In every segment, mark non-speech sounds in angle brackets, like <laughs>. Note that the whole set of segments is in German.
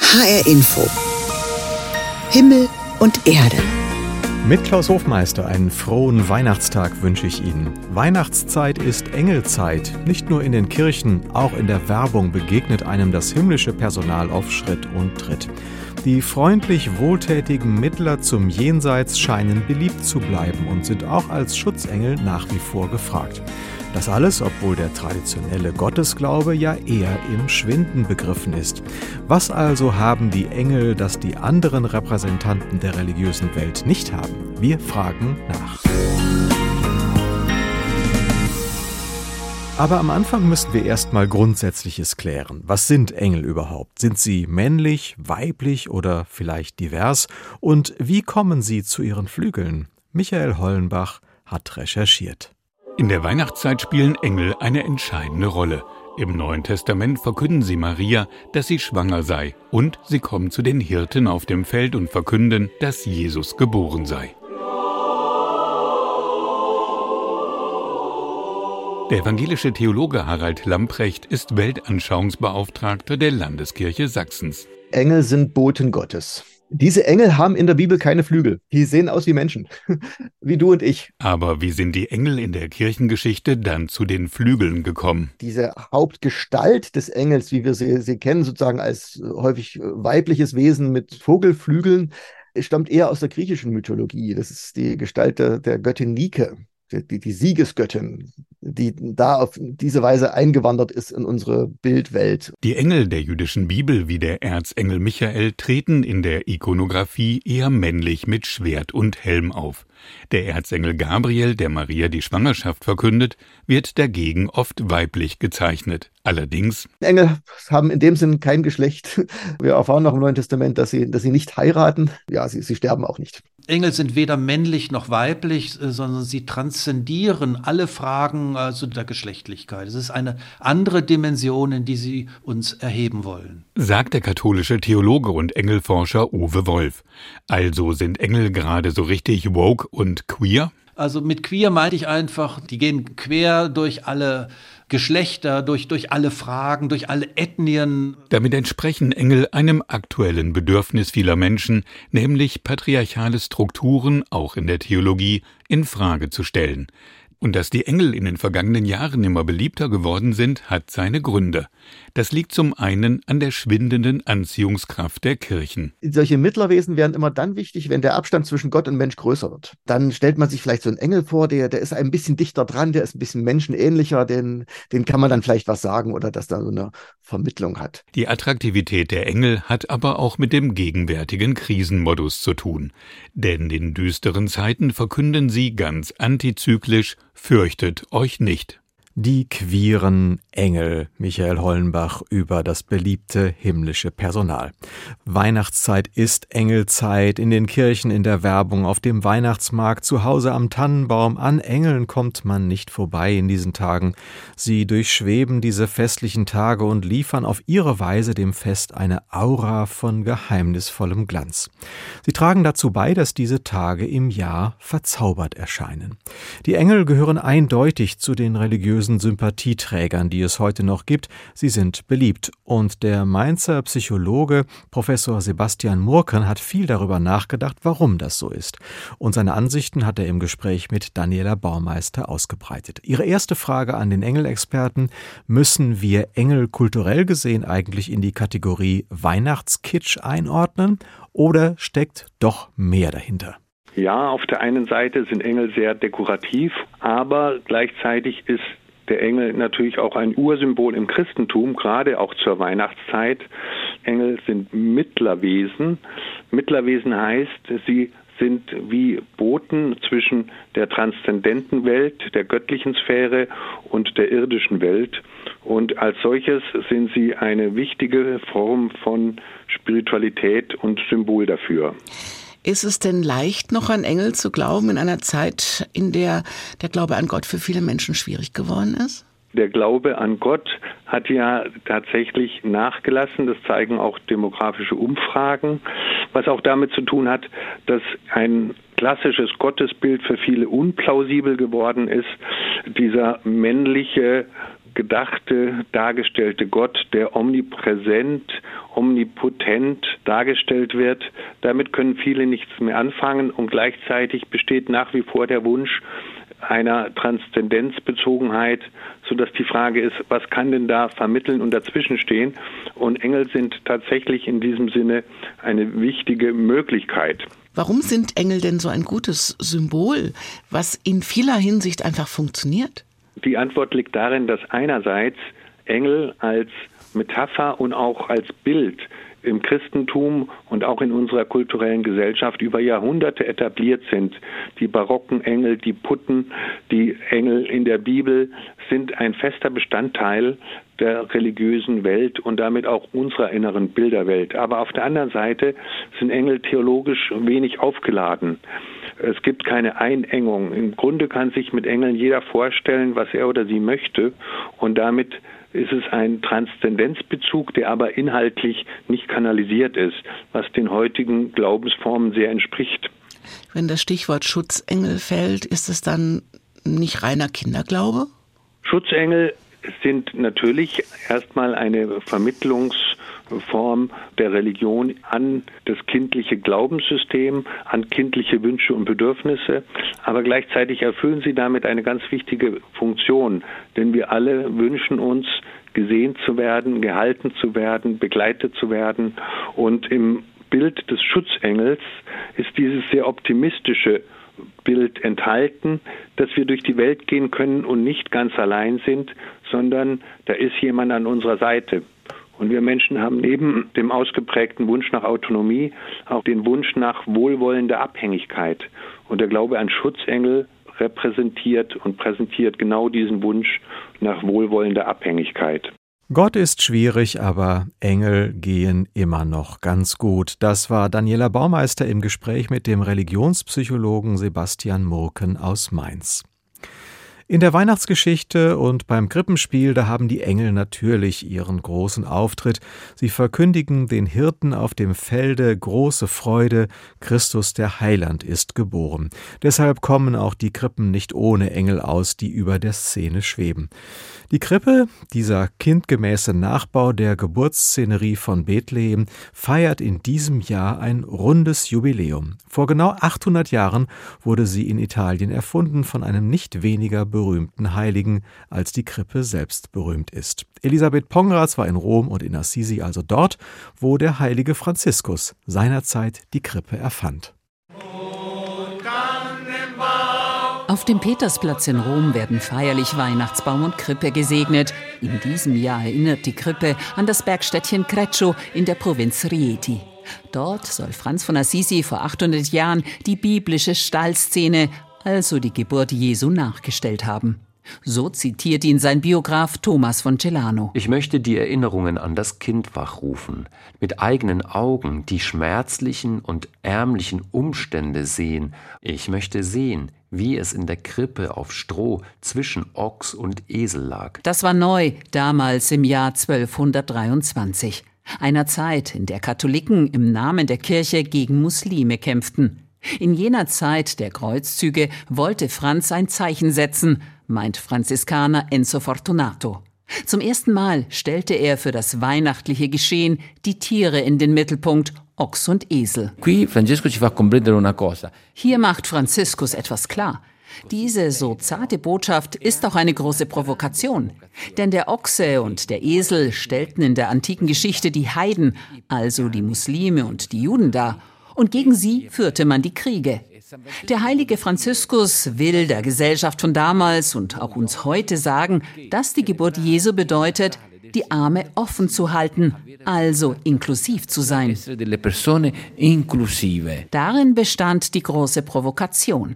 HR Info. Himmel und Erde. Mit Klaus Hofmeister einen frohen Weihnachtstag wünsche ich Ihnen. Weihnachtszeit ist Engelzeit. Nicht nur in den Kirchen, auch in der Werbung begegnet einem das himmlische Personal auf Schritt und Tritt. Die freundlich wohltätigen Mittler zum Jenseits scheinen beliebt zu bleiben und sind auch als Schutzengel nach wie vor gefragt. Das alles, obwohl der traditionelle Gottesglaube ja eher im Schwinden begriffen ist. Was also haben die Engel, das die anderen Repräsentanten der religiösen Welt nicht haben? Wir fragen nach. Aber am Anfang müssen wir erstmal Grundsätzliches klären. Was sind Engel überhaupt? Sind sie männlich, weiblich oder vielleicht divers? Und wie kommen sie zu ihren Flügeln? Michael Hollenbach hat recherchiert. In der Weihnachtszeit spielen Engel eine entscheidende Rolle. Im Neuen Testament verkünden sie Maria, dass sie schwanger sei, und sie kommen zu den Hirten auf dem Feld und verkünden, dass Jesus geboren sei. Der evangelische Theologe Harald Lamprecht ist Weltanschauungsbeauftragter der Landeskirche Sachsens. Engel sind Boten Gottes. Diese Engel haben in der Bibel keine Flügel. Die sehen aus wie Menschen, <laughs> wie du und ich. Aber wie sind die Engel in der Kirchengeschichte dann zu den Flügeln gekommen? Diese Hauptgestalt des Engels, wie wir sie, sie kennen, sozusagen als häufig weibliches Wesen mit Vogelflügeln, stammt eher aus der griechischen Mythologie. Das ist die Gestalt der, der Göttin Nike die, die Siegesgöttin, die da auf diese Weise eingewandert ist in unsere Bildwelt. Die Engel der jüdischen Bibel wie der Erzengel Michael treten in der Ikonographie eher männlich mit Schwert und Helm auf. Der Erzengel Gabriel, der Maria die Schwangerschaft verkündet, wird dagegen oft weiblich gezeichnet. Allerdings. Engel haben in dem Sinn kein Geschlecht. Wir erfahren noch im Neuen Testament, dass sie, dass sie nicht heiraten. Ja, sie, sie sterben auch nicht. Engel sind weder männlich noch weiblich, äh, sondern sie transzendieren alle Fragen also der Geschlechtlichkeit. Es ist eine andere Dimension, in die sie uns erheben wollen. Sagt der katholische Theologe und Engelforscher Uwe Wolf. Also sind Engel gerade so richtig woke und queer? Also mit queer meinte ich einfach, die gehen quer durch alle Geschlechter, durch, durch alle Fragen, durch alle Ethnien. Damit entsprechen Engel einem aktuellen Bedürfnis vieler Menschen, nämlich patriarchale Strukturen, auch in der Theologie, in Frage zu stellen. Und dass die Engel in den vergangenen Jahren immer beliebter geworden sind, hat seine Gründe. Das liegt zum einen an der schwindenden Anziehungskraft der Kirchen. Solche Mittlerwesen wären immer dann wichtig, wenn der Abstand zwischen Gott und Mensch größer wird. Dann stellt man sich vielleicht so einen Engel vor, der, der ist ein bisschen dichter dran, der ist ein bisschen menschenähnlicher, den, den kann man dann vielleicht was sagen oder dass da so eine Vermittlung hat. Die Attraktivität der Engel hat aber auch mit dem gegenwärtigen Krisenmodus zu tun. Denn in düsteren Zeiten verkünden sie ganz antizyklisch, fürchtet euch nicht. Die queeren Engel, Michael Hollenbach über das beliebte himmlische Personal. Weihnachtszeit ist Engelzeit, in den Kirchen, in der Werbung, auf dem Weihnachtsmarkt, zu Hause am Tannenbaum. An Engeln kommt man nicht vorbei in diesen Tagen. Sie durchschweben diese festlichen Tage und liefern auf ihre Weise dem Fest eine Aura von geheimnisvollem Glanz. Sie tragen dazu bei, dass diese Tage im Jahr verzaubert erscheinen. Die Engel gehören eindeutig zu den religiösen religiösen Sympathieträgern, die es heute noch gibt. Sie sind beliebt. Und der Mainzer Psychologe Professor Sebastian Murken hat viel darüber nachgedacht, warum das so ist. Und seine Ansichten hat er im Gespräch mit Daniela Baumeister ausgebreitet. Ihre erste Frage an den Engelexperten, müssen wir Engel kulturell gesehen eigentlich in die Kategorie Weihnachtskitsch einordnen oder steckt doch mehr dahinter? Ja, auf der einen Seite sind Engel sehr dekorativ, aber gleichzeitig ist der Engel natürlich auch ein Ursymbol im Christentum, gerade auch zur Weihnachtszeit. Engel sind Mittlerwesen. Mittlerwesen heißt, sie sind wie Boten zwischen der transzendenten Welt, der göttlichen Sphäre und der irdischen Welt. Und als solches sind sie eine wichtige Form von Spiritualität und Symbol dafür. Ist es denn leicht, noch an Engel zu glauben in einer Zeit, in der der Glaube an Gott für viele Menschen schwierig geworden ist? Der Glaube an Gott hat ja tatsächlich nachgelassen. Das zeigen auch demografische Umfragen, was auch damit zu tun hat, dass ein klassisches Gottesbild für viele unplausibel geworden ist. Dieser männliche gedachte, dargestellte Gott, der omnipräsent, omnipotent dargestellt wird. Damit können viele nichts mehr anfangen und gleichzeitig besteht nach wie vor der Wunsch einer Transzendenzbezogenheit, sodass die Frage ist, was kann denn da vermitteln und dazwischen stehen? Und Engel sind tatsächlich in diesem Sinne eine wichtige Möglichkeit. Warum sind Engel denn so ein gutes Symbol, was in vieler Hinsicht einfach funktioniert? Die Antwort liegt darin, dass einerseits Engel als Metapher und auch als Bild im Christentum und auch in unserer kulturellen Gesellschaft über Jahrhunderte etabliert sind. Die barocken Engel, die Putten, die Engel in der Bibel sind ein fester Bestandteil der religiösen Welt und damit auch unserer inneren Bilderwelt. Aber auf der anderen Seite sind Engel theologisch wenig aufgeladen. Es gibt keine Einengung. Im Grunde kann sich mit Engeln jeder vorstellen, was er oder sie möchte und damit ist es ein Transzendenzbezug, der aber inhaltlich nicht kanalisiert ist, was den heutigen Glaubensformen sehr entspricht. Wenn das Stichwort Schutzengel fällt, ist es dann nicht reiner Kinderglaube? Schutzengel sind natürlich erstmal eine Vermittlungsform der Religion an das kindliche Glaubenssystem, an kindliche Wünsche und Bedürfnisse, aber gleichzeitig erfüllen sie damit eine ganz wichtige Funktion, denn wir alle wünschen uns, gesehen zu werden, gehalten zu werden, begleitet zu werden. Und im Bild des Schutzengels ist dieses sehr optimistische Bild enthalten, dass wir durch die Welt gehen können und nicht ganz allein sind, sondern da ist jemand an unserer Seite. Und wir Menschen haben neben dem ausgeprägten Wunsch nach Autonomie auch den Wunsch nach wohlwollender Abhängigkeit. Und der Glaube an Schutzengel repräsentiert und präsentiert genau diesen Wunsch nach wohlwollender Abhängigkeit. Gott ist schwierig, aber Engel gehen immer noch ganz gut. Das war Daniela Baumeister im Gespräch mit dem Religionspsychologen Sebastian Murken aus Mainz. In der Weihnachtsgeschichte und beim Krippenspiel, da haben die Engel natürlich ihren großen Auftritt. Sie verkündigen den Hirten auf dem Felde große Freude, Christus der Heiland ist geboren. Deshalb kommen auch die Krippen nicht ohne Engel aus, die über der Szene schweben. Die Krippe, dieser kindgemäße Nachbau der Geburtsszenerie von Bethlehem, feiert in diesem Jahr ein rundes Jubiläum. Vor genau 800 Jahren wurde sie in Italien erfunden von einem nicht weniger berühmten Heiligen, als die Krippe selbst berühmt ist. Elisabeth Pongratz war in Rom und in Assisi, also dort, wo der heilige Franziskus seinerzeit die Krippe erfand. Auf dem Petersplatz in Rom werden feierlich Weihnachtsbaum und Krippe gesegnet. In diesem Jahr erinnert die Krippe an das Bergstädtchen Creccio in der Provinz Rieti. Dort soll Franz von Assisi vor 800 Jahren die biblische Stallszene, also die Geburt Jesu, nachgestellt haben. So zitiert ihn sein Biograf Thomas von Celano. Ich möchte die Erinnerungen an das Kind wachrufen, mit eigenen Augen die schmerzlichen und ärmlichen Umstände sehen. Ich möchte sehen, wie es in der Krippe auf Stroh zwischen Ochs und Esel lag. Das war neu, damals im Jahr 1223, einer Zeit, in der Katholiken im Namen der Kirche gegen Muslime kämpften. In jener Zeit der Kreuzzüge wollte Franz ein Zeichen setzen, meint Franziskaner Enzo Fortunato. Zum ersten Mal stellte er für das weihnachtliche Geschehen die Tiere in den Mittelpunkt, Ochs und Esel. Hier macht Franziskus etwas klar. Diese so zarte Botschaft ist auch eine große Provokation. Denn der Ochse und der Esel stellten in der antiken Geschichte die Heiden, also die Muslime und die Juden dar. Und gegen sie führte man die Kriege. Der heilige Franziskus will der Gesellschaft von damals und auch uns heute sagen, dass die Geburt Jesu bedeutet, die Arme offen zu halten, also inklusiv zu sein. Darin bestand die große Provokation.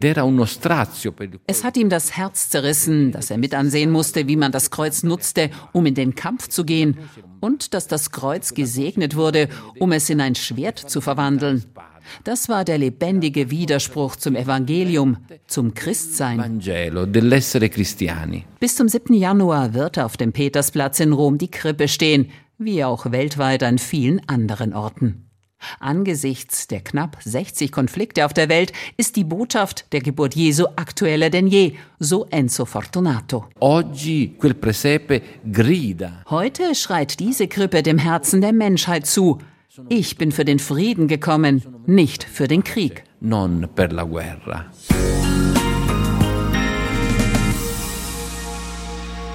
Es hat ihm das Herz zerrissen, dass er mit ansehen musste, wie man das Kreuz nutzte, um in den Kampf zu gehen, und dass das Kreuz gesegnet wurde, um es in ein Schwert zu verwandeln. Das war der lebendige Widerspruch zum Evangelium, zum Christsein. Bis zum 7. Januar wird auf dem Petersplatz in Rom die Krippe stehen, wie auch weltweit an vielen anderen Orten. Angesichts der knapp 60 Konflikte auf der Welt ist die Botschaft der Geburt Jesu aktueller denn je, so Enzo Fortunato. Heute schreit diese Krippe dem Herzen der Menschheit zu. Ich bin für den Frieden gekommen, nicht für den Krieg. Non per la guerra.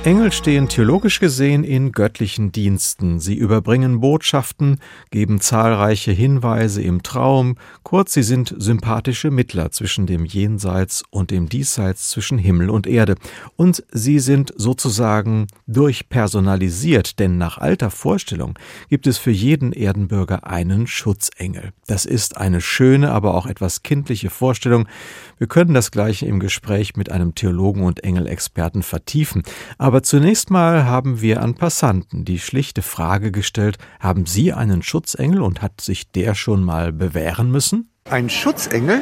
Engel stehen theologisch gesehen in göttlichen Diensten. Sie überbringen Botschaften, geben zahlreiche Hinweise im Traum, kurz sie sind sympathische Mittler zwischen dem Jenseits und dem Diesseits, zwischen Himmel und Erde. Und sie sind sozusagen durchpersonalisiert, denn nach alter Vorstellung gibt es für jeden Erdenbürger einen Schutzengel. Das ist eine schöne, aber auch etwas kindliche Vorstellung. Wir können das gleiche im Gespräch mit einem Theologen und Engelexperten vertiefen. Aber aber zunächst mal haben wir an Passanten die schlichte Frage gestellt, haben Sie einen Schutzengel und hat sich der schon mal bewähren müssen? Ein Schutzengel?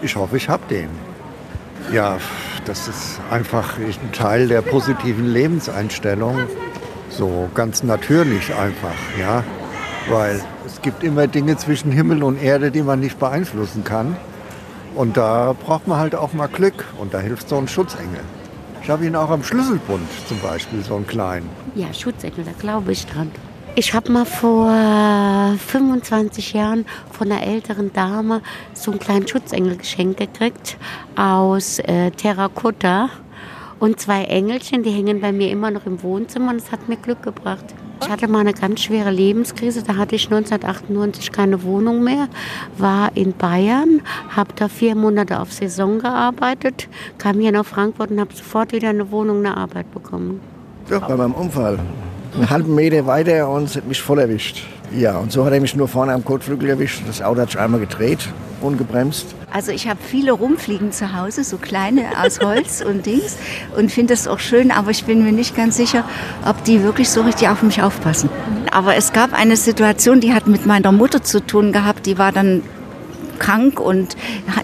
Ich hoffe, ich habe den. Ja, das ist einfach ein Teil der positiven Lebenseinstellung. So ganz natürlich einfach, ja. Weil es gibt immer Dinge zwischen Himmel und Erde, die man nicht beeinflussen kann. Und da braucht man halt auch mal Glück. Und da hilft so ein Schutzengel. Ich habe ihn auch am Schlüsselbund zum Beispiel, so einen kleinen. Ja, Schutzengel, da glaube ich dran. Ich habe mal vor 25 Jahren von einer älteren Dame so einen kleinen Schutzengel geschenkt gekriegt aus äh, Terrakotta. Und zwei Engelchen, die hängen bei mir immer noch im Wohnzimmer und es hat mir Glück gebracht. Ich hatte mal eine ganz schwere Lebenskrise. Da hatte ich 1998 keine Wohnung mehr, war in Bayern, habe da vier Monate auf Saison gearbeitet, kam hier nach Frankfurt und habe sofort wieder eine Wohnung, eine Arbeit bekommen. Ja, bei meinem Unfall. Einen halben Meter weiter und hat mich voll erwischt. Ja, und so hat er mich nur vorne am Kotflügel erwischt. Das Auto hat sich einmal gedreht, ungebremst. Also ich habe viele rumfliegen zu Hause, so kleine aus Holz und Dings und finde das auch schön, aber ich bin mir nicht ganz sicher, ob die wirklich so richtig auf mich aufpassen. Aber es gab eine Situation, die hat mit meiner Mutter zu tun gehabt, die war dann krank und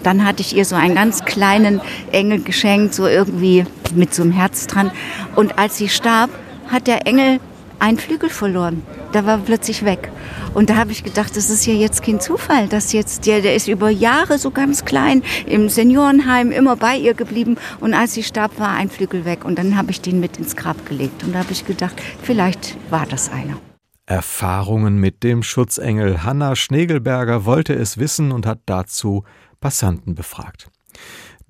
dann hatte ich ihr so einen ganz kleinen Engel geschenkt, so irgendwie mit so einem Herz dran. Und als sie starb, hat der Engel einen Flügel verloren. Der war plötzlich weg. Und da habe ich gedacht, das ist ja jetzt kein Zufall, dass jetzt der, der ist über Jahre so ganz klein im Seniorenheim immer bei ihr geblieben und als sie starb, war ein Flügel weg und dann habe ich den mit ins Grab gelegt und da habe ich gedacht, vielleicht war das einer. Erfahrungen mit dem Schutzengel Hanna Schnegelberger wollte es wissen und hat dazu Passanten befragt.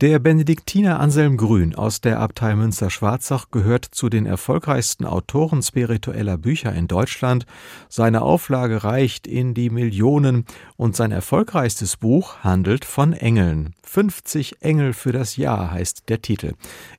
Der Benediktiner Anselm Grün aus der Abtei Münster-Schwarzach gehört zu den erfolgreichsten Autoren spiritueller Bücher in Deutschland. Seine Auflage reicht in die Millionen und sein erfolgreichstes Buch handelt von Engeln. 50 Engel für das Jahr heißt der Titel.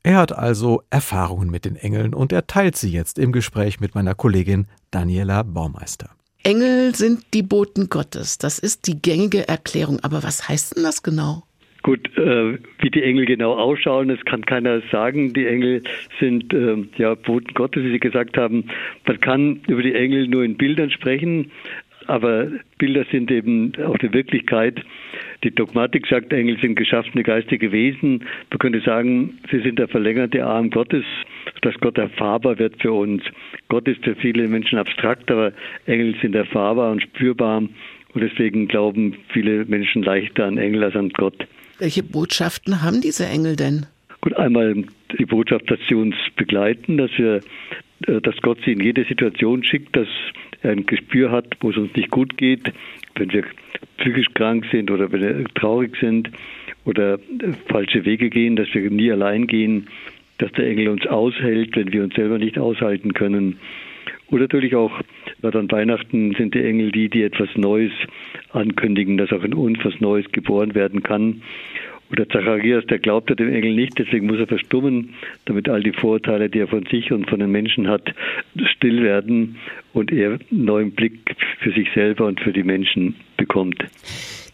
Er hat also Erfahrungen mit den Engeln und er teilt sie jetzt im Gespräch mit meiner Kollegin Daniela Baumeister. Engel sind die Boten Gottes. Das ist die gängige Erklärung. Aber was heißt denn das genau? Gut, äh, wie die Engel genau ausschauen, das kann keiner sagen. Die Engel sind äh, ja Boten Gottes, wie Sie gesagt haben. Man kann über die Engel nur in Bildern sprechen, aber Bilder sind eben auch die Wirklichkeit. Die Dogmatik sagt, Engel sind geschaffene geistige Wesen. Man könnte sagen, sie sind der verlängerte Arm Gottes, dass Gott erfahrbar wird für uns. Gott ist für viele Menschen abstrakt, aber Engel sind erfahrbar und spürbar. Und deswegen glauben viele Menschen leichter an Engel als an Gott. Welche Botschaften haben diese Engel denn? Gut, einmal die Botschaft, dass sie uns begleiten, dass wir, äh, dass Gott sie in jede Situation schickt, dass er ein Gespür hat, wo es uns nicht gut geht, wenn wir psychisch krank sind oder wenn wir traurig sind oder äh, falsche Wege gehen, dass wir nie allein gehen, dass der Engel uns aushält, wenn wir uns selber nicht aushalten können. Und natürlich auch, gerade an Weihnachten sind die Engel die, die etwas Neues ankündigen, dass auch in uns was Neues geboren werden kann. Und der Zacharias, der glaubte dem Engel nicht, deswegen muss er verstummen, damit all die Vorurteile, die er von sich und von den Menschen hat, still werden und er einen neuen Blick für sich selber und für die Menschen bekommt.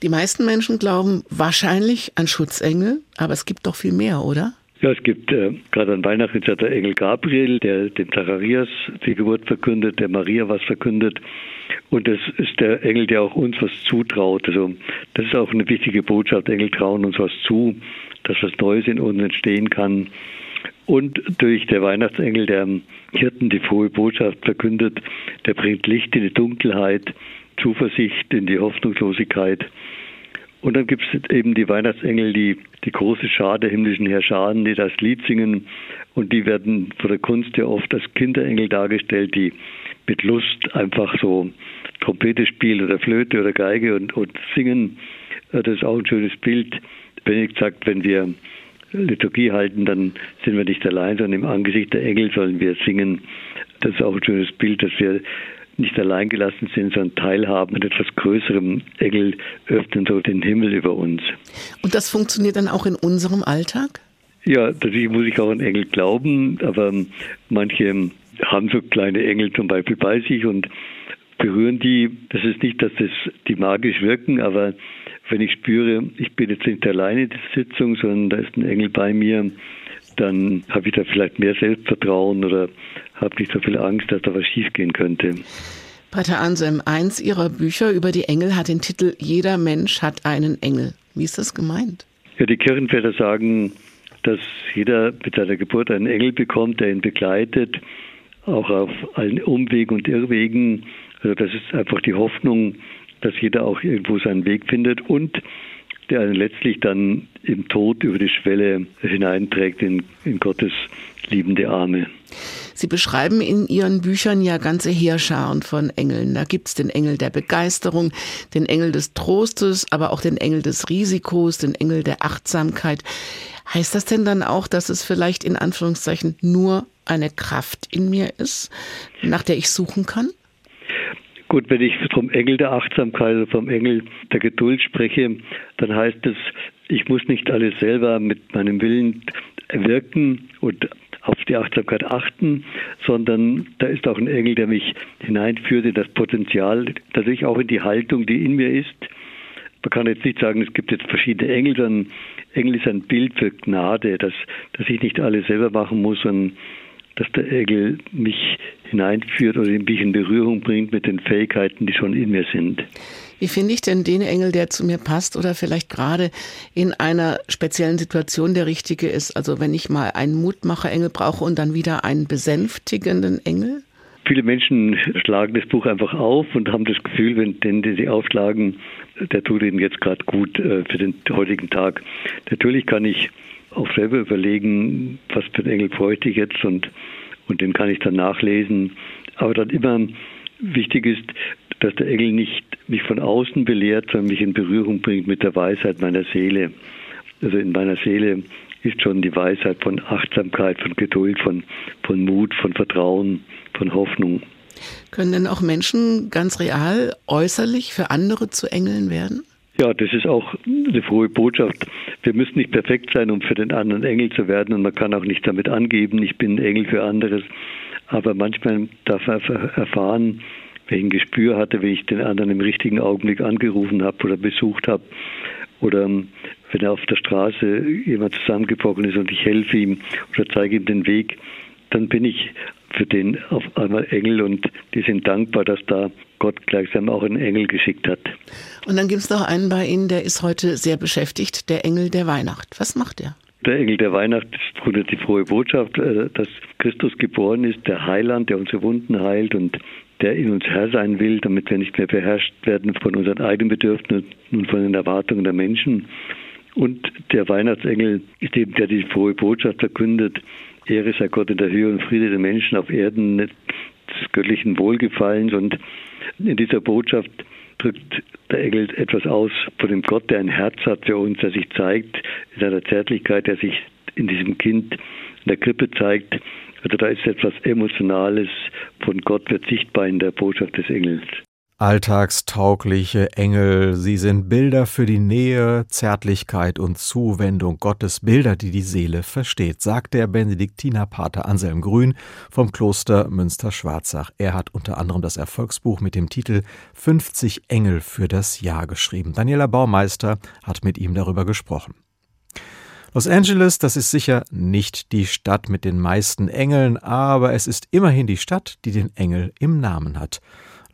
Die meisten Menschen glauben wahrscheinlich an Schutzengel, aber es gibt doch viel mehr, oder? Ja, es gibt äh, gerade an Weihnachten ist ja der Engel Gabriel, der dem Zacharias die Geburt verkündet, der Maria was verkündet. Und das ist der Engel, der auch uns was zutraut. Also das ist auch eine wichtige Botschaft. Engel trauen uns was zu, dass was Neues in uns entstehen kann. Und durch der Weihnachtsengel, der Hirten die frohe Botschaft verkündet, der bringt Licht in die Dunkelheit, Zuversicht, in die Hoffnungslosigkeit. Und dann gibt es eben die Weihnachtsengel, die, die große Schar der himmlischen Herrscharen, die das Lied singen. Und die werden von der Kunst ja oft als Kinderengel dargestellt, die mit Lust einfach so Trompete spielen oder Flöte oder Geige und, und singen. Das ist auch ein schönes Bild. Benedikt sagt, wenn wir Liturgie halten, dann sind wir nicht allein, sondern im Angesicht der Engel sollen wir singen. Das ist auch ein schönes Bild, dass wir nicht allein gelassen sind, sondern teilhaben mit etwas Größerem. Engel öffnen so den Himmel über uns. Und das funktioniert dann auch in unserem Alltag? Ja, natürlich muss ich auch an Engel glauben, aber manche haben so kleine Engel zum Beispiel bei sich und berühren die. Das ist nicht, dass das die magisch wirken, aber wenn ich spüre, ich bin jetzt nicht alleine in der Sitzung, sondern da ist ein Engel bei mir, dann habe ich da vielleicht mehr Selbstvertrauen oder habe nicht so viel Angst, dass da was schiefgehen könnte. Pater Anselm, eins Ihrer Bücher über die Engel hat den Titel Jeder Mensch hat einen Engel. Wie ist das gemeint? Ja, die Kirchenväter sagen, dass jeder mit seiner Geburt einen Engel bekommt, der ihn begleitet, auch auf allen Umwegen und Irrwegen. Also das ist einfach die Hoffnung, dass jeder auch irgendwo seinen Weg findet und der einen letztlich dann im Tod über die Schwelle hineinträgt in, in Gottes liebende Arme. Sie beschreiben in Ihren Büchern ja ganze Heerscharen von Engeln. Da gibt es den Engel der Begeisterung, den Engel des Trostes, aber auch den Engel des Risikos, den Engel der Achtsamkeit. Heißt das denn dann auch, dass es vielleicht in Anführungszeichen nur eine Kraft in mir ist, nach der ich suchen kann? Gut, wenn ich vom Engel der Achtsamkeit oder vom Engel der Geduld spreche, dann heißt es, ich muss nicht alles selber mit meinem Willen wirken und auf die Achtsamkeit achten, sondern da ist auch ein Engel, der mich hineinführt in das Potenzial, natürlich auch in die Haltung, die in mir ist. Man kann jetzt nicht sagen, es gibt jetzt verschiedene Engel, sondern Engel ist ein Bild für Gnade, dass, dass ich nicht alles selber machen muss, sondern dass der Engel mich hineinführt oder mich in Berührung bringt mit den Fähigkeiten, die schon in mir sind. Wie finde ich denn den Engel, der zu mir passt oder vielleicht gerade in einer speziellen Situation der richtige ist? Also wenn ich mal einen Mutmacher-Engel brauche und dann wieder einen besänftigenden Engel? Viele Menschen schlagen das Buch einfach auf und haben das Gefühl, wenn den, den sie aufschlagen, der tut ihnen jetzt gerade gut äh, für den heutigen Tag. Natürlich kann ich auch selber überlegen, was für einen Engel bräuchte ich jetzt und, und den kann ich dann nachlesen. Aber dann immer wichtig ist, dass der Engel nicht mich von außen belehrt, sondern mich in Berührung bringt mit der Weisheit meiner Seele. Also in meiner Seele ist schon die Weisheit von Achtsamkeit, von Geduld, von, von Mut, von Vertrauen, von Hoffnung. Können denn auch Menschen ganz real äußerlich für andere zu Engeln werden? Ja, das ist auch eine frohe Botschaft. Wir müssen nicht perfekt sein, um für den anderen Engel zu werden und man kann auch nicht damit angeben, ich bin Engel für anderes. Aber manchmal darf man erfahren, ein Gespür hatte, wenn ich den anderen im richtigen Augenblick angerufen habe oder besucht habe oder wenn er auf der Straße jemand zusammengebrochen ist und ich helfe ihm oder zeige ihm den Weg, dann bin ich für den auf einmal Engel und die sind dankbar, dass da Gott gleichsam auch einen Engel geschickt hat. Und dann gibt es noch einen bei Ihnen, der ist heute sehr beschäftigt, der Engel der Weihnacht. Was macht er? Der Engel der Weihnacht ist die frohe Botschaft, äh, dass Christus geboren ist, der Heiland, der unsere Wunden heilt und der in uns Herr sein will, damit wir nicht mehr beherrscht werden von unseren eigenen Bedürfnissen und von den Erwartungen der Menschen. Und der Weihnachtsengel ist eben der, die frohe Botschaft verkündet. Ehre sei Gott in der Höhe und Friede der Menschen auf Erden des göttlichen Wohlgefallens. Und in dieser Botschaft drückt der Engel etwas aus von dem Gott, der ein Herz hat für uns, der sich zeigt in seiner Zärtlichkeit, der sich in diesem Kind in der Krippe zeigt. Also da ist etwas Emotionales von Gott wird sichtbar in der Botschaft des Engels. Alltagstaugliche Engel, sie sind Bilder für die Nähe, Zärtlichkeit und Zuwendung Gottes, Bilder, die die Seele versteht, sagt der Benediktinerpater Anselm Grün vom Kloster Münster-Schwarzach. Er hat unter anderem das Erfolgsbuch mit dem Titel 50 Engel für das Jahr geschrieben. Daniela Baumeister hat mit ihm darüber gesprochen. Los Angeles, das ist sicher nicht die Stadt mit den meisten Engeln, aber es ist immerhin die Stadt, die den Engel im Namen hat.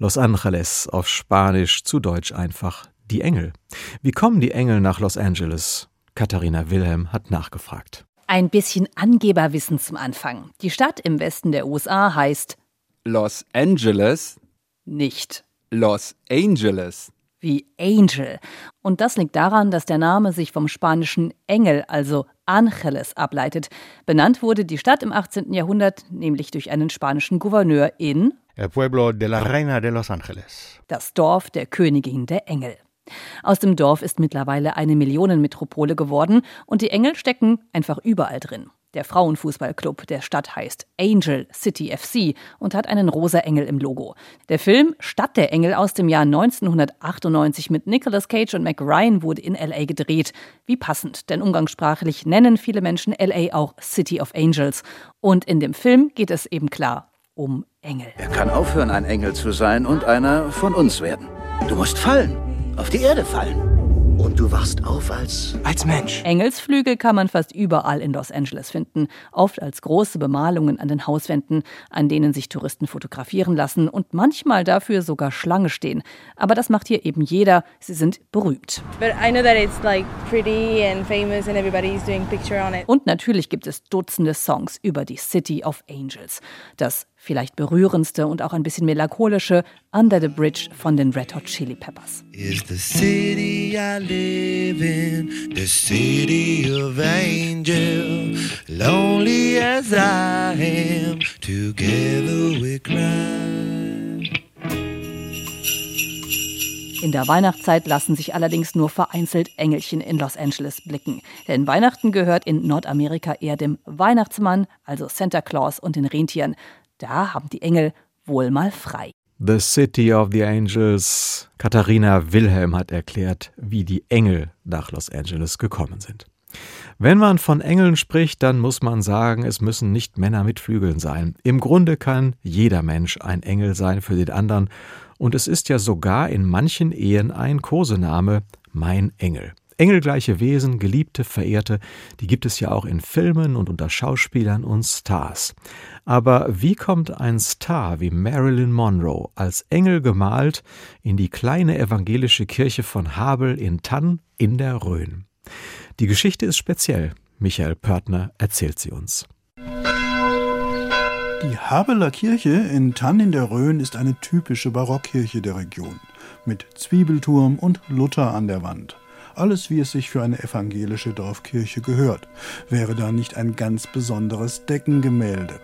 Los Angeles auf Spanisch, zu Deutsch einfach die Engel. Wie kommen die Engel nach Los Angeles? Katharina Wilhelm hat nachgefragt. Ein bisschen Angeberwissen zum Anfang. Die Stadt im Westen der USA heißt Los Angeles nicht Los Angeles. Wie Angel. Und das liegt daran, dass der Name sich vom spanischen Engel, also Angeles, ableitet. Benannt wurde die Stadt im 18. Jahrhundert nämlich durch einen spanischen Gouverneur in El pueblo de la Reina de Los Ángeles. Das Dorf der Königin der Engel. Aus dem Dorf ist mittlerweile eine Millionenmetropole geworden und die Engel stecken einfach überall drin. Der Frauenfußballclub der Stadt heißt Angel City FC und hat einen rosa Engel im Logo. Der Film Stadt der Engel aus dem Jahr 1998 mit Nicolas Cage und Mac Ryan wurde in LA gedreht. Wie passend, denn umgangssprachlich nennen viele Menschen LA auch City of Angels. Und in dem Film geht es eben klar um Engel. Er kann aufhören, ein Engel zu sein und einer von uns werden. Du musst fallen, auf die Erde fallen. Und du wachst auf als Als Mensch. Engelsflügel kann man fast überall in Los Angeles finden, oft als große Bemalungen an den Hauswänden, an denen sich Touristen fotografieren lassen und manchmal dafür sogar Schlange stehen. Aber das macht hier eben jeder, sie sind berühmt. Und natürlich gibt es Dutzende Songs über die City of Angels. Das vielleicht berührendste und auch ein bisschen melancholische Under the Bridge von den Red Hot Chili Peppers. Is the city I live in, the city of angel, lonely as I am, together we cry. In der Weihnachtszeit lassen sich allerdings nur vereinzelt Engelchen in Los Angeles blicken. Denn Weihnachten gehört in Nordamerika eher dem Weihnachtsmann, also Santa Claus und den Rentieren. Da haben die Engel wohl mal frei. The City of the Angels. Katharina Wilhelm hat erklärt, wie die Engel nach Los Angeles gekommen sind. Wenn man von Engeln spricht, dann muss man sagen, es müssen nicht Männer mit Flügeln sein. Im Grunde kann jeder Mensch ein Engel sein für den anderen, und es ist ja sogar in manchen Ehen ein Kosename, mein Engel. Engelgleiche Wesen, Geliebte, Verehrte, die gibt es ja auch in Filmen und unter Schauspielern und Stars. Aber wie kommt ein Star wie Marilyn Monroe als Engel gemalt in die kleine evangelische Kirche von Habel in Tann in der Rhön? Die Geschichte ist speziell. Michael Pörtner erzählt sie uns. Die Habeler Kirche in Tann in der Rhön ist eine typische Barockkirche der Region. Mit Zwiebelturm und Luther an der Wand. Alles, wie es sich für eine evangelische Dorfkirche gehört. Wäre da nicht ein ganz besonderes Deckengemälde.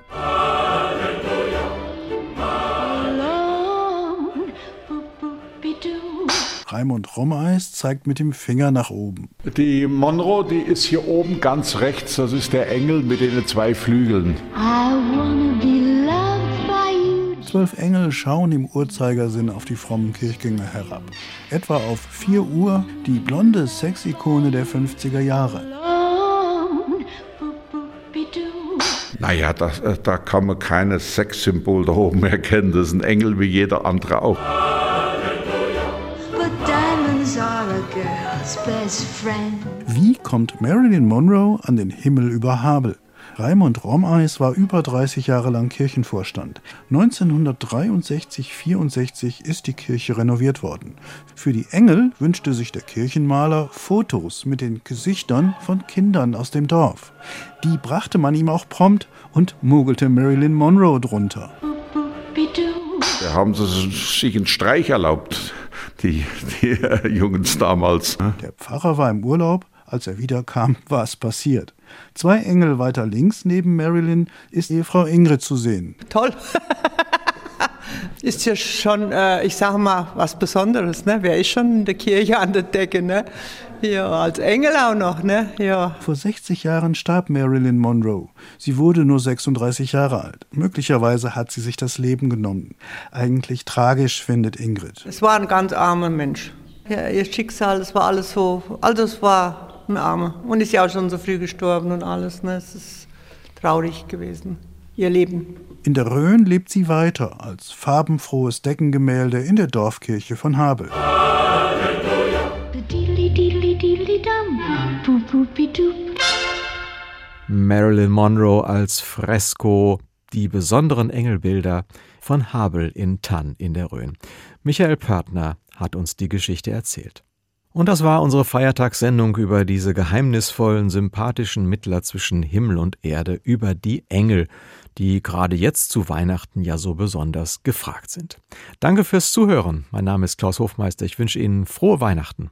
Raimund Rommeis zeigt mit dem Finger nach oben. Die Monroe, die ist hier oben ganz rechts. Das ist der Engel mit den zwei Flügeln. Zwölf Engel schauen im Uhrzeigersinn auf die frommen Kirchgänger herab. Etwa auf 4 Uhr die blonde Sexikone der 50er Jahre. Naja, da, da kann man keines Sexsymbol da oben erkennen. Das ist ein Engel wie jeder andere auch. Wie kommt Marilyn Monroe an den Himmel über Habel? Raimund Rommeis war über 30 Jahre lang Kirchenvorstand. 1963-64 ist die Kirche renoviert worden. Für die Engel wünschte sich der Kirchenmaler Fotos mit den Gesichtern von Kindern aus dem Dorf. Die brachte man ihm auch prompt und mogelte Marilyn Monroe drunter. Da haben sie sich einen Streich erlaubt, die, die <laughs> Jungs damals. Der Pfarrer war im Urlaub, als er wiederkam, <laughs> war es passiert. Zwei Engel weiter links neben Marilyn ist Ehefrau Ingrid zu sehen. Toll. <laughs> ist ja schon, äh, ich sage mal, was Besonderes. Ne? Wer ist schon in der Kirche an der Decke? Ne? Ja, als Engel auch noch. Ne? Ja. Vor 60 Jahren starb Marilyn Monroe. Sie wurde nur 36 Jahre alt. Möglicherweise hat sie sich das Leben genommen. Eigentlich tragisch, findet Ingrid. Es war ein ganz armer Mensch. Ja, ihr Schicksal, es war alles so, also es war ein Armer. Und ist ja auch schon so früh gestorben und alles. Ne? Es ist traurig gewesen, ihr Leben. In der Rhön lebt sie weiter als farbenfrohes Deckengemälde in der Dorfkirche von Habel. Marilyn Monroe als Fresko, die besonderen Engelbilder von Habel in Tann in der Rhön. Michael Pörtner hat uns die Geschichte erzählt. Und das war unsere Feiertagssendung über diese geheimnisvollen, sympathischen Mittler zwischen Himmel und Erde, über die Engel. die gerade jetzt zu Weihnachten ja so besonders gefragt sind. Danke fürs Zuhören. Mein Name ist Klaus Hofmeister. Ich wünsche Ihnen frohe Weihnachten.